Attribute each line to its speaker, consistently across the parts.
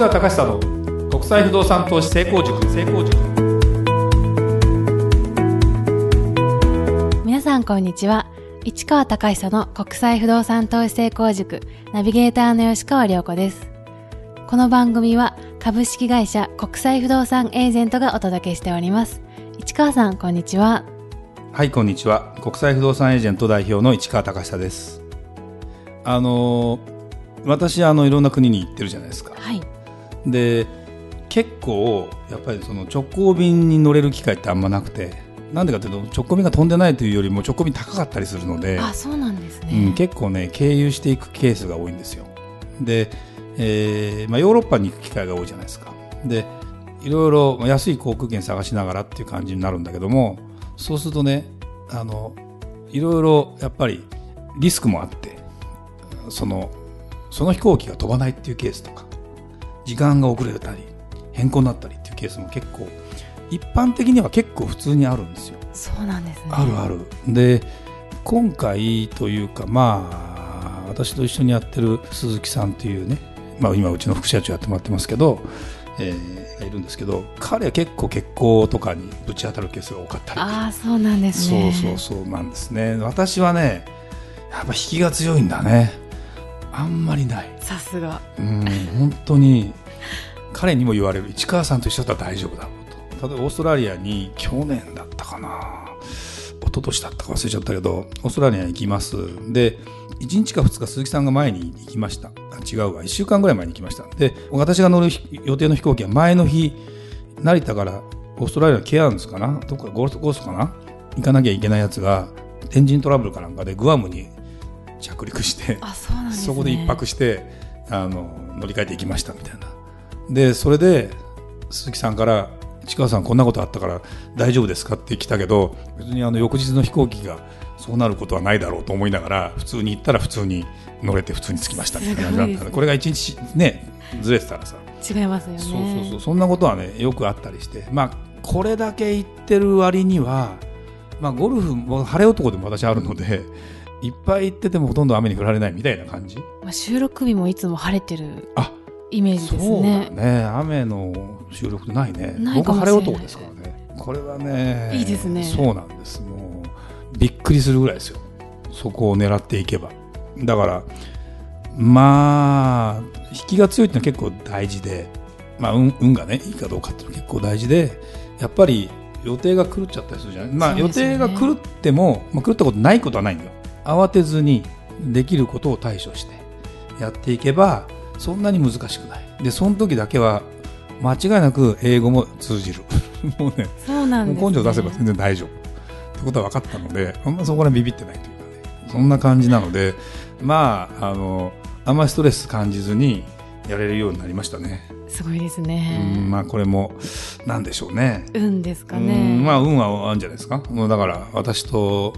Speaker 1: 川隆久の国際不動産投資成功塾。成功塾。
Speaker 2: 皆さんこんにちは。市川隆久の国際不動産投資成功塾。ナビゲーターの吉川良子です。この番組は株式会社国際不動産エージェントがお届けしております。市川さんこんにちは。
Speaker 1: はいこんにちは。国際不動産エージェント代表の市川隆久です。あの私あのいろんな国に行ってるじゃないですか。
Speaker 2: はい
Speaker 1: で結構やっぱりその直行便に乗れる機会ってあんまなくてなんでかというと直行便が飛んでないというよりも直行便高かったりするので、
Speaker 2: あそうなんですね、
Speaker 1: うん、結構ね経由していくケースが多いんですよ。で、えーまあ、ヨーロッパに行く機会が多いじゃないですか。でいろいろ安い航空券探しながらっていう感じになるんだけどもそうするとねあのいろいろやっぱりリスクもあってそのその飛行機が飛ばないっていうケースとか時間が遅れたり変更になったりっていうケースも結構一般的には結構普通にあるんですよ。
Speaker 2: そうなんですね。
Speaker 1: あるある。で今回というかまあ私と一緒にやってる鈴木さんというね、まあ、今うちの副社長やってもらってますけど、えー、がいるんですけど彼は結構結構とかにぶち当たるケースが多かったり。
Speaker 2: ああそうなんです
Speaker 1: そう
Speaker 2: ね
Speaker 1: そうそうなんですね。私はねやっぱ引きが強いんだね。あんまりない。
Speaker 2: さすが。
Speaker 1: うん本当に彼にも言われる。市川さんと一緒だったら大丈夫だろうと。例えばオーストラリアに去年だったかな。一昨年だったか忘れちゃったけどオーストラリアに行きます。で1日か2日鈴木さんが前に行きました。あ違うわ。1週間ぐらい前に行きました。で私が乗る予定の飛行機は前の日成田からオーストラリアのケアンズかな。どっかゴールドコーストかな。行かなきゃいけないやつがエンジントラブルかなんかでグアムに着陸して
Speaker 2: あそうなんですね。
Speaker 1: そこで一泊してあの乗り換えていきましたみたいなでそれで鈴木さんから「市川さんこんなことあったから大丈夫ですか?」って来たけど別にあの翌日の飛行機がそうなることはないだろうと思いながら普通に行ったら普通に乗れて普通に着きましたみたいな感じだったの。でこれが一日ねずれてたらさ。
Speaker 2: 違いますよね。
Speaker 1: そうそうそう。そんなことはねよくあったりして。まあこれだけ言ってる割にはまあゴルフも晴れ男でも私あるのでいっぱい行っててもほとんど雨に降られないみたいな感じ。
Speaker 2: まあ、収録日もいつも晴れてる。
Speaker 1: あ
Speaker 2: イメージです
Speaker 1: そうだ
Speaker 2: ね。
Speaker 1: ね雨の収録ってないね。
Speaker 2: ないか
Speaker 1: 僕晴れ男ですからね。これはね
Speaker 2: いいですね。
Speaker 1: そうなんです。もうびっくりするぐらいですよ。そこを狙っていけば。だからまあ引きが強いってのは結構大事でまあ運運がねいいかどうかっていうのは結構大事でやっぱり予定が狂っちゃったりするじゃない、まあ、予定が狂っても、まあ、狂ったことないことはないんだよ。慌てずにできることを対処してやっていけばそんなに難しくない。でその時だけは間違いなく英語も通じる。もうね
Speaker 2: そうなんね、
Speaker 1: 根性出せば全然大丈夫。ってことは分かったのであんまそこらビビってないというかね。そんな感じなのでまああのあんまりストレス感じずにやれるようになりましたね、
Speaker 2: すごいです
Speaker 1: うん
Speaker 2: ね
Speaker 1: まあこれもなんでしょうね。
Speaker 2: 運ですか
Speaker 1: う
Speaker 2: ね
Speaker 1: んまあ運はあるんじゃないですか。もうだから私と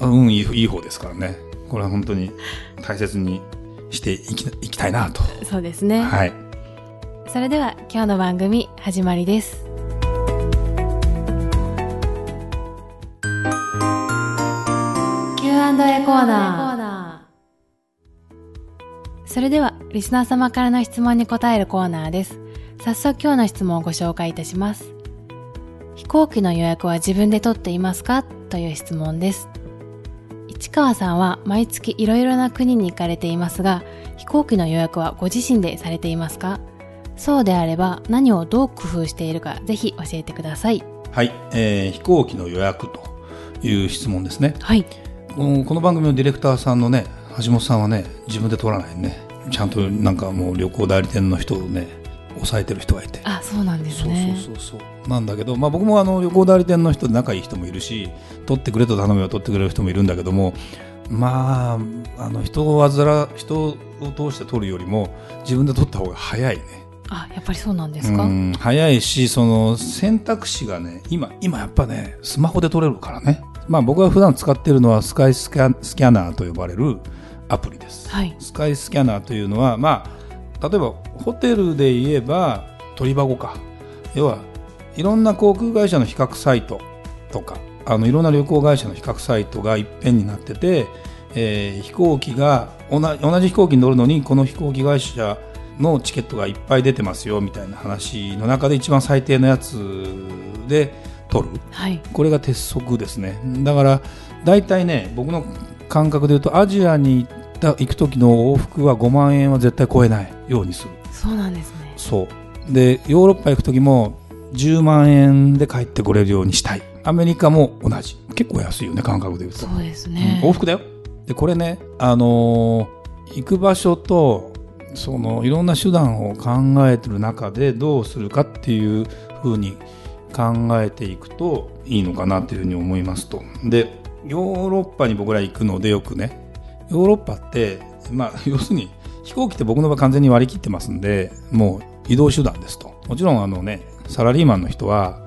Speaker 1: あ運いいいい方ですからね。これは本当に大切にしていきいきたいなと、
Speaker 2: そうですね、
Speaker 1: はい。
Speaker 2: それでは今日の番組始まりです。Q&A コーナー。それではリスナー様からの質問に答えるコーナーです。早速今日の質問をご紹介いたします。飛行機の予約は自分で取っていますか？という質問です市川さんは毎月いろいろな国に行かれていますが飛行機の予約はご自身でされていますか？そうであれば何をどう工夫しているかぜひ教えてください。
Speaker 1: はい、えー飛行機の予約という質問ですね。
Speaker 2: はい。
Speaker 1: このこの番組のディレクターさんのね橋本さんはね自分で取らないね。ちゃんとなんかもう旅行代理店の人をね抑えてる人がいて。
Speaker 2: あそうなんです
Speaker 1: そう
Speaker 2: ね
Speaker 1: そうそうそう。なんだけど、まあ、僕もあの旅行代理店の人で仲いい人もいるし取ってくれと頼めば取ってくれる人もいるんだけどもまああの人を患ら人を通して取るよりも自分で取った方が早いね。
Speaker 2: あやっぱりそうなんですか、
Speaker 1: うん早いしその選択肢がね今今やっぱねスマホで取れるからね。まあ僕が普段使ってるのはスカイスキャスキャナーと呼ばれるアプリです、
Speaker 2: はい。
Speaker 1: スカイスキャナーというのはまあ例えばホテルで言えば鳥箱か要はいろんな航空会社の比較サイトとかあのいろんな旅行会社の比較サイトがいっぺんになってて、えー飛行機が同じ同じ飛行機に乗るのにこの飛行機会社のチケットがいっぱい出てますよみたいな話の中で一番最低のやつで取る。
Speaker 2: はい。
Speaker 1: これが鉄則ですね。だから大体ね僕の感覚で言うとアジアに行った行く時の往復は5万円は絶対超えないようにする。
Speaker 2: そうなんですね。
Speaker 1: そう。でヨーロッパ行く時も10万円で帰ってこれるようにしたい。アメリカも同じ。結構安いよね感覚で言うと。
Speaker 2: そうですね。
Speaker 1: 往復だよ。でこれねあのー行く場所とそのいろんな手段を考えてる中でどうするかっていうふうに考えていくといいのかなというふうに思いますと。でヨーロッパに僕ら行くのでよくねヨーロッパってまあ 要するに飛行機って僕の場合完全に割り切ってますんでもう移動手段ですと。もちろんあのねサラリーマンの人は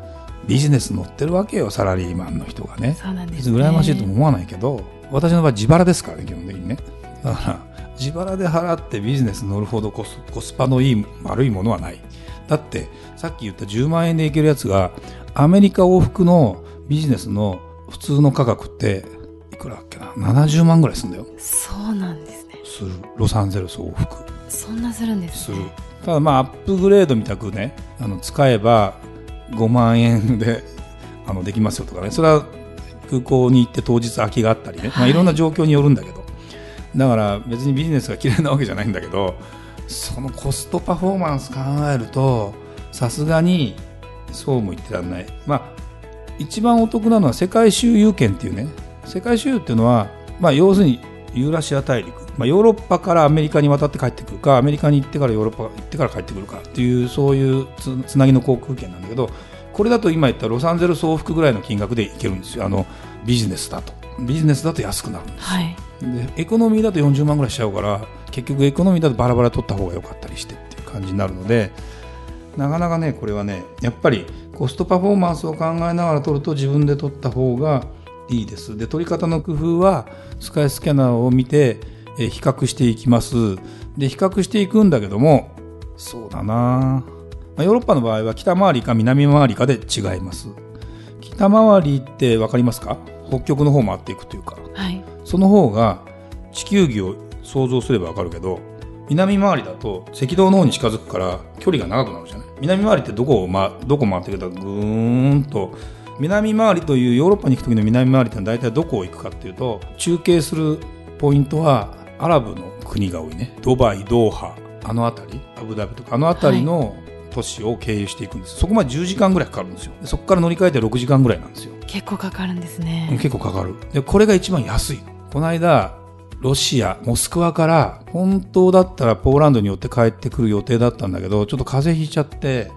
Speaker 1: ビジネス乗ってるわけよサラリーマンの人がね。
Speaker 2: そうなんです、ね。
Speaker 1: 羨ましいとも思わないけど、私の場合自腹ですからね基本的にね。だから自腹で払ってビジネス乗るほどコスコスパのいい悪いものはない。だってさっき言った10万円で行けるやつがアメリカ往復のビジネスの普通の価格っていくらだっけな？70万ぐらいするんだよ。
Speaker 2: そうなんですね。
Speaker 1: する。ロサンゼルス往復。
Speaker 2: そんなするんです
Speaker 1: す
Speaker 2: ね。
Speaker 1: る。ただまあアップグレードみたくねあの使えば5万円で あのできますよとかね。それは空港に行って当日空きがあったりね、いまあ、
Speaker 2: はい。
Speaker 1: いろんな状況によるんだけど。だから別にビジネスが嫌いなわけじゃないんだけどそのコストパフォーマンス考えるとさすがにそうも言ってらんない。まあ一番お得なのは世界周遊券っていうね世界周遊っていうのは、まあ、要するにユーラシア大陸、まあ、ヨーロッパからアメリカに渡って帰ってくるかアメリカに行ってからヨーロッパ行ってから帰ってくるかっていうそういうつつなぎの航空券なんだけどこれだと今言ったロサンゼルス往復ぐらいの金額で行けるんですよ。あのビジネスだと。ビジネスだと安くなるんです
Speaker 2: はい。
Speaker 1: でエコノミーだと40万ぐらいしちゃうから結局エコノミーだとバラバラ取った方が良かったりしてっていう感じになるのでなかなかねこれはねやっぱりコストパフォーマンスを考えながら取ると自分で取った方がいいです。で取り方の工夫はスカイスキャナーを見てえー比較していきます。で比較していくんだけどもそうだな。まあヨーロッパの場合は北回りか南回りかで違います。北回りって分かりますか？北極の方回っていくというか。
Speaker 2: はい。
Speaker 1: その方が地球儀を想像すればわかるけど南回りだと赤道の方に近づくから距離が長くなるじゃない。南回りってどこを、ま、どこ回ってくるかぐーんと南回りというヨーロッパに行く時の南回りってのは大体どこを行くかっていうと中継するポイントはアラブの国が多いねドバイドーハあの辺りアブダビとかあの辺りの都市を経由していくんです、そこまで10時間ぐらいかかるんですよでそこから乗り換えて6時間ぐらいなんですよ
Speaker 2: 結構かかるんです
Speaker 1: うん
Speaker 2: ね。
Speaker 1: 結構かかる。で、これが一番安い。この間、ロシア、モスクワから、本当だったらポーランドに寄って帰ってくる予定だったんだけど、ちょっと風邪ひいちゃって、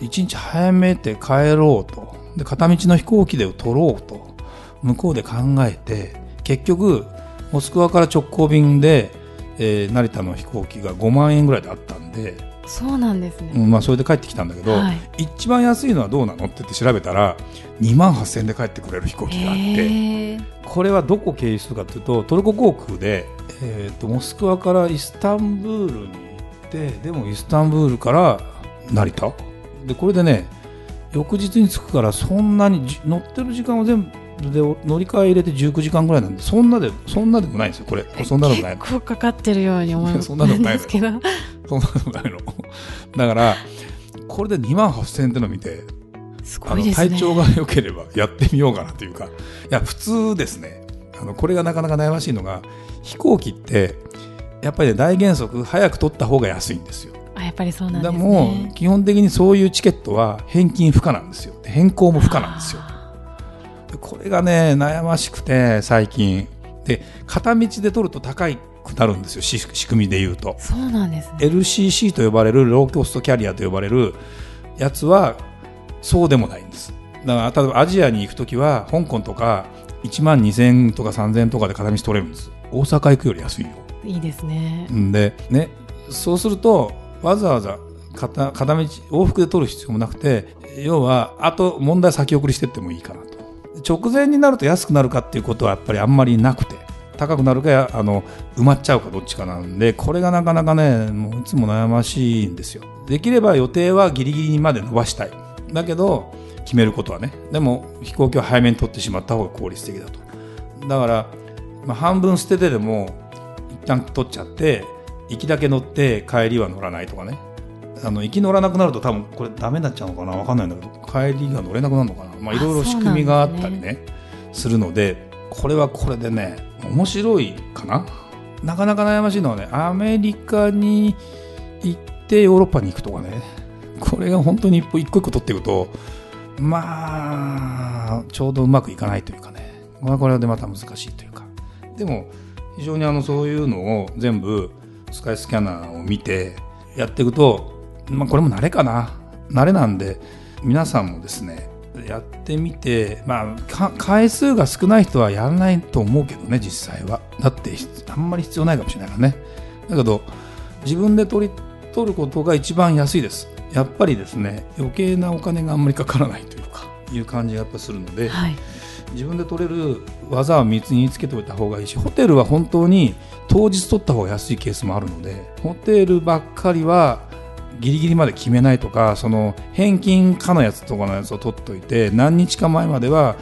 Speaker 1: 一日早めて帰ろうと。で、片道の飛行機で取ろうと。向こうで考えて、結局、モスクワから直行便で、えー成田の飛行機が5万円ぐらいであったんで、
Speaker 2: そうなんですね。
Speaker 1: うんまあ、それで帰ってきたんだけど、
Speaker 2: はい
Speaker 1: 一番安いのはどうなのって言って調べたら、2万8000円で帰ってくれる飛行機があって。これはどこ経由するかというとトルコ航空で、えー、とモスクワからイスタンブールに行ってでもイスタンブールから成田？でこれでね翌日に着くからそんなにじ乗ってる時間を全部で乗り換え入れて19時間ぐらいなんでそんなでそんなでもないんですよこれ。そんなでもないの。
Speaker 2: 結構かかってるように思います。
Speaker 1: そんなのないの
Speaker 2: ですけど。
Speaker 1: そんなでもないの。だからこれで2万8000円っての見て
Speaker 2: すごいね。
Speaker 1: 体調が良ければやってみようかなというか。いや普通ですね。あのこれがなかなか悩ましいのが飛行機ってやっぱり、ね、大原則早く取った方が安いんですよ。
Speaker 2: あ、やっぱりそうなん
Speaker 1: で
Speaker 2: です
Speaker 1: も
Speaker 2: ね。
Speaker 1: 基本的にそういうチケットは返金不可なんですよで変更も不可なんですよこれがね悩ましくて最近で片道で取ると高くなるんですよし仕組みで言うと
Speaker 2: ー。そうなんですね。
Speaker 1: LCC と呼ばれるローコストキャリアと呼ばれるやつはそうでもないんですだから例えばアジアに行くときは香港とか1万2000とか3000とかで片道取れるんです大阪行くより安いよ
Speaker 2: いいですね。
Speaker 1: んでねそうするとわざわざ片片道往復で取る必要もなくて要はあと問題先送りしてってもいいかなと。直前になると安くなるかっていうことはやっぱりあんまりなくて高くなるかあの埋まっちゃうかどっちかなんでこれがなかなかねもういつも悩ましいんですよ。できれば予定はギリギリまで伸ばしたい。だけど決めることはね。でも飛行機は早めに取ってしまった方が効率的だと。だから、まあ、半分捨ててでも一旦取っちゃって行きだけ乗って帰りは乗らないとかね。あの行き乗らなくなると多分これダメになっちゃうのかな？分かんないんだけど。帰りが乗れなくなるのかな？まあいろいろ仕組みがあったりね。するのでこれはこれでね面白いかな？なかなか悩ましいのはねアメリカに行ってヨーロッパに行くとかね。これが本当に一歩一個一個取っていくとまあちょうどうまくいかないというかね。これでまた難しいというか。でも非常にあのそういうのを全部スカイスキャナーを見てやっていくと、まあ、これも慣れかな。慣れなんで皆さんもですねやってみて、まあ、回数が少ない人はやらないと思うけどね実際は。だってあんまり必要ないかもしれないからね。だけど自分で取り取ることが一番安いです。やっぱりですね余計なお金があんまりかからないというかいう感じがやっぱするので、はい、自分で取れる技を身につけておいた方がいいしホテルは本当に当日取った方が安いケースもあるのでホテルばっかりはギリギリまで決めないとかその返金可のやつとかのやつを取っといて何日か前までは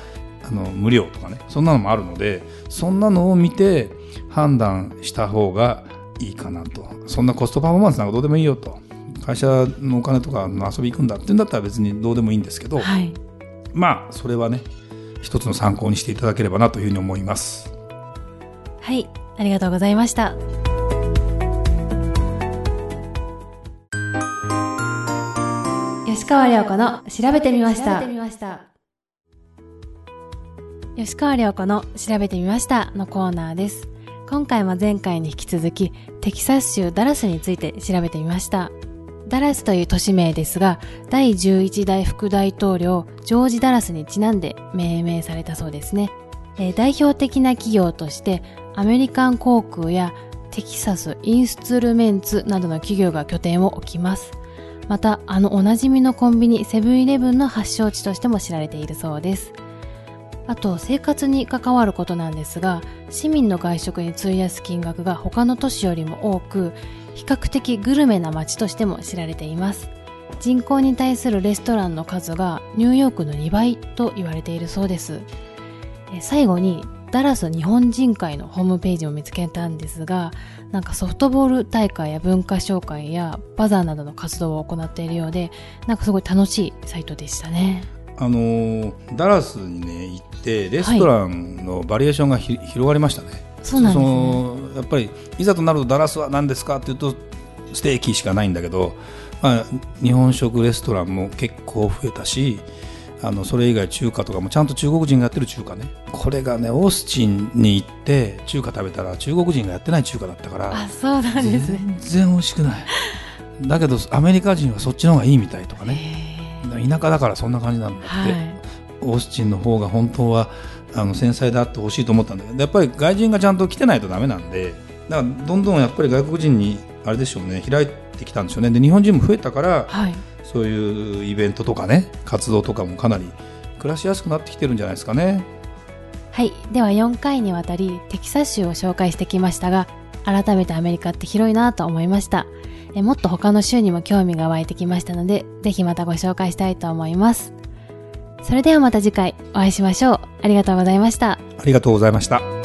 Speaker 1: あの無料とかねそんなのもあるのでそんなのを見て判断した方がいいかなと。そんなコストパフォーマンスなんかどうでもいいよと。会社のお金とかの遊び行くんだっていうんだったら別にどうでもいいんですけど、はい、まあそれはね一つの参考にしていただければなというふうに思います。
Speaker 2: はいありがとうございました。吉川亮子の調べてみました。吉川亮子の調べてみましたのコーナーです。今回も前回に引き続きテキサス州ダラスについて調べてみましたダラスという都市名ですが、第11代副大統領、ジョージ・ダラスにちなんで命名されたそうですね。えー、代表的な企業として、アメリカン航空やテキサス・インストゥルメンツなどの企業が拠点を置きます。また、あのおなじみのコンビニセブンイレブンの発祥地としても知られているそうです。あと、生活に関わることなんですが、市民の外食に費やす金額が他の都市よりも多く、比較的グルメな街としても知られています。人口に対するレストランの数がニューヨークの2倍と言われているそうです。最後にダラス日本人会のホームページを見つけたんですがなんかソフトボール大会や文化紹介やバザーなどの活動を行っているようでなんかすごい楽しいサイトでしたね。
Speaker 1: あのダラスにね行ってレストランのバリエーションが、はい、広がりましたね。
Speaker 2: そうなんですね。
Speaker 1: やっぱりいざとなるとダラスは何ですかっていうとステーキしかないんだけど、まあ、日本食レストランも結構増えたしあのそれ以外中華とかもちゃんと中国人がやってる中華ね。これがねオースチンに行って中華食べたら中国人がやってない中華だったから
Speaker 2: あそうなんです、ね、
Speaker 1: 全然美味しくない。だけどアメリカ人はそっちの方がいいみたいとかね。田舎だからそんな感じなんだって、はい、オースチンの方が本当はあの繊細であってほしいと思ったんだけどやっぱり外人がちゃんと来てないとだめなんでだからどんどんやっぱり外国人にあれでしょうね開いてきたんでしょうね。で日本人も増えたから、はい、そういうイベントとかね活動とかもかなり暮らしやすくなってきてるんじゃないですかね。
Speaker 2: はい。では4回にわたりテキサス州を紹介してきましたが改めてアメリカって広いなと思いました。えもっと他の州にも興味が湧いてきましたのでぜひまたご紹介したいと思いますそれではまた次回お会いしましょう。ありがとうございました。
Speaker 1: ありがとうございました。